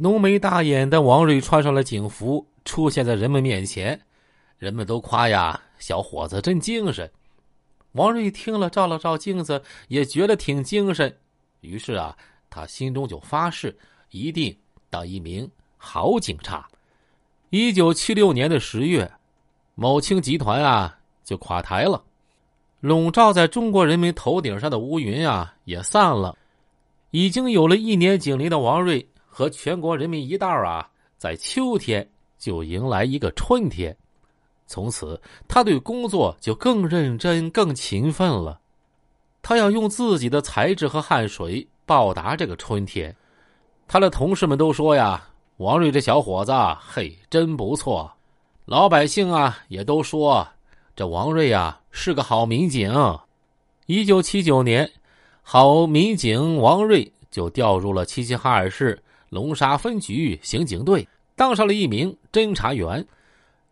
浓眉大眼的王瑞穿上了警服，出现在人们面前。人们都夸呀，小伙子真精神。王瑞听了，照了照镜子，也觉得挺精神。于是啊，他心中就发誓，一定当一名好警察。一九七六年的十月，某清集团啊就垮台了，笼罩在中国人民头顶上的乌云啊也散了。已经有了一年警龄的王瑞和全国人民一道啊，在秋天就迎来一个春天。从此，他对工作就更认真、更勤奋了。他要用自己的才智和汗水报答这个春天。他的同事们都说呀：“王瑞这小伙子，嘿，真不错。”老百姓啊，也都说这王瑞呀是个好民警。一九七九年，好民警王瑞就调入了齐齐哈尔市龙沙分局刑警队，当上了一名侦查员。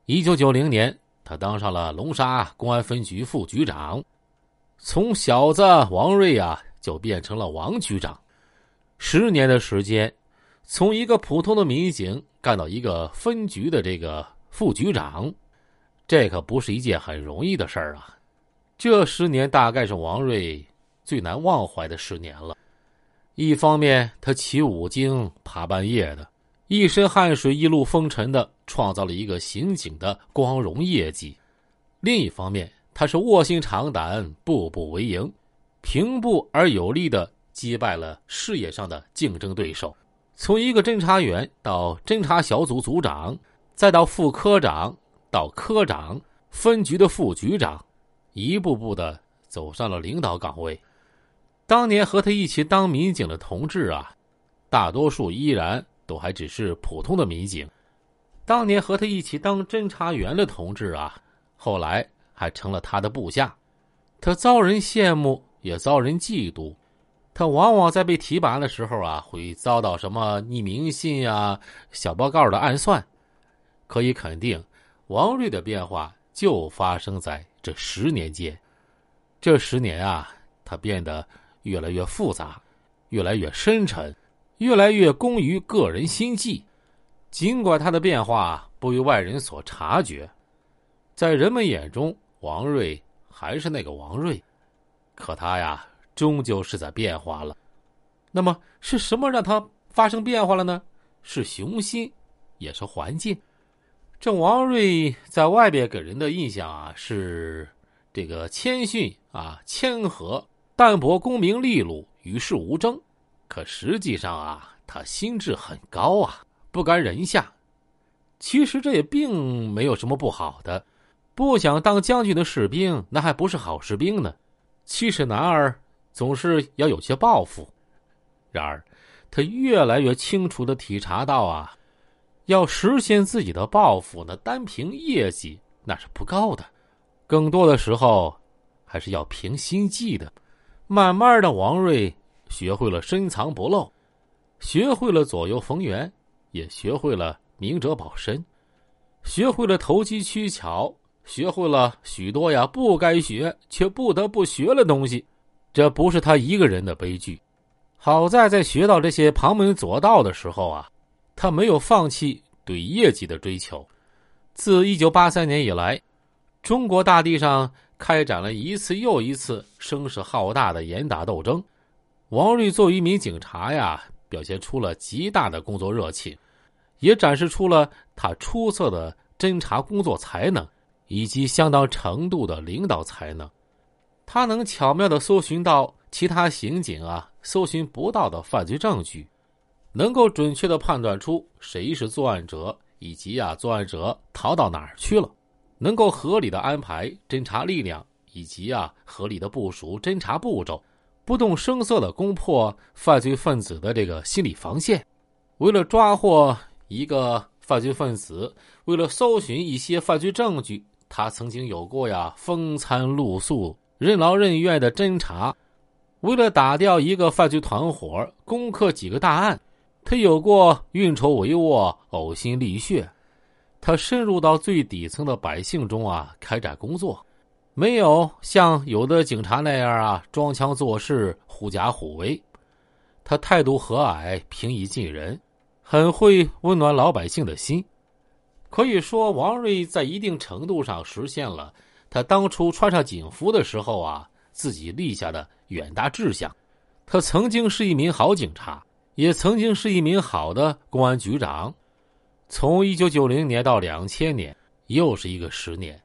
一九九零年，他当上了龙沙公安分局副局长。从小子王瑞啊，就变成了王局长。十年的时间，从一个普通的民警干到一个分局的这个副局长，这可不是一件很容易的事儿啊。这十年大概是王瑞最难忘怀的十年了。一方面，他起五更爬半夜的。一身汗水，一路风尘的创造了一个刑警的光荣业绩。另一方面，他是卧薪尝胆，步步为营，平步而有力的击败了事业上的竞争对手。从一个侦查员到侦查小组组长，再到副科长，到科长，分局的副局长，一步步的走上了领导岗位。当年和他一起当民警的同志啊，大多数依然。都还只是普通的民警，当年和他一起当侦查员的同志啊，后来还成了他的部下，他遭人羡慕，也遭人嫉妒。他往往在被提拔的时候啊，会遭到什么匿名信啊、小报告的暗算。可以肯定，王瑞的变化就发生在这十年间。这十年啊，他变得越来越复杂，越来越深沉。越来越功于个人心计，尽管他的变化不为外人所察觉，在人们眼中，王瑞还是那个王瑞，可他呀，终究是在变化了。那么，是什么让他发生变化了呢？是雄心，也是环境。这王瑞在外边给人的印象啊，是这个谦逊啊、谦和、淡泊、功名利禄、与世无争。可实际上啊，他心智很高啊，不甘人下。其实这也并没有什么不好的。不想当将军的士兵，那还不是好士兵呢。其实男儿总是要有些抱负。然而，他越来越清楚的体察到啊，要实现自己的抱负，那单凭业绩那是不够的。更多的时候，还是要凭心计的。慢慢的，王瑞。学会了深藏不露，学会了左右逢源，也学会了明哲保身，学会了投机取巧，学会了许多呀不该学却不得不学的东西。这不是他一个人的悲剧。好在在学到这些旁门左道的时候啊，他没有放弃对业绩的追求。自一九八三年以来，中国大地上开展了一次又一次声势浩大的严打斗争。王瑞作为一名警察呀，表现出了极大的工作热情，也展示出了他出色的侦查工作才能以及相当程度的领导才能。他能巧妙的搜寻到其他刑警啊搜寻不到的犯罪证据，能够准确的判断出谁是作案者以及啊作案者逃到哪儿去了，能够合理的安排侦查力量以及啊合理的部署侦查步骤。不动声色的攻破犯罪分子的这个心理防线，为了抓获一个犯罪分子，为了搜寻一些犯罪证据，他曾经有过呀风餐露宿、任劳任怨的侦查；为了打掉一个犯罪团伙、攻克几个大案，他有过运筹帷幄、呕心沥血。他深入到最底层的百姓中啊，开展工作。没有像有的警察那样啊，装腔作势、狐假虎威。他态度和蔼、平易近人，很会温暖老百姓的心。可以说，王瑞在一定程度上实现了他当初穿上警服的时候啊，自己立下的远大志向。他曾经是一名好警察，也曾经是一名好的公安局长。从一九九零年到两千年，又是一个十年。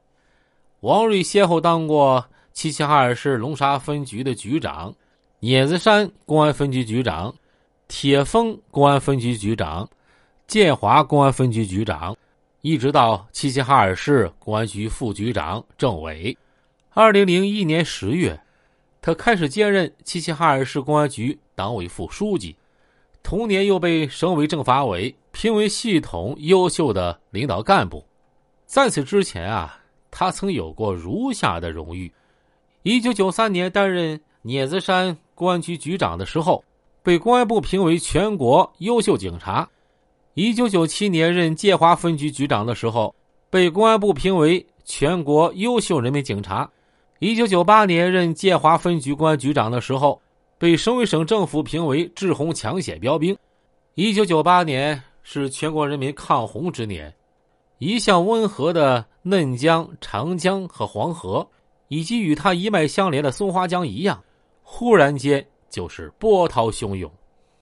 王瑞先后当过齐齐哈尔市龙沙分局的局长、碾子山公安分局局长、铁峰公安分局局长、建华公安分局局长。一直到齐齐哈尔市公安局副局长、政委。二零零一年十月，他开始兼任齐齐哈尔市公安局党委副书记。同年又被省委政法委评为系统优秀的领导干部。在此之前啊，他曾有过如下的荣誉：一九九三年担任碾子山公安局局长的时候，被公安部评为全国优秀警察。一九九七年任建华分局局长的时候，被公安部评为全国优秀人民警察；一九九八年任建华分局公安局长的时候，被省委省政府评为志红抢险标兵。一九九八年是全国人民抗洪之年，一向温和的嫩江、长江和黄河，以及与它一脉相连的松花江一样，忽然间就是波涛汹涌。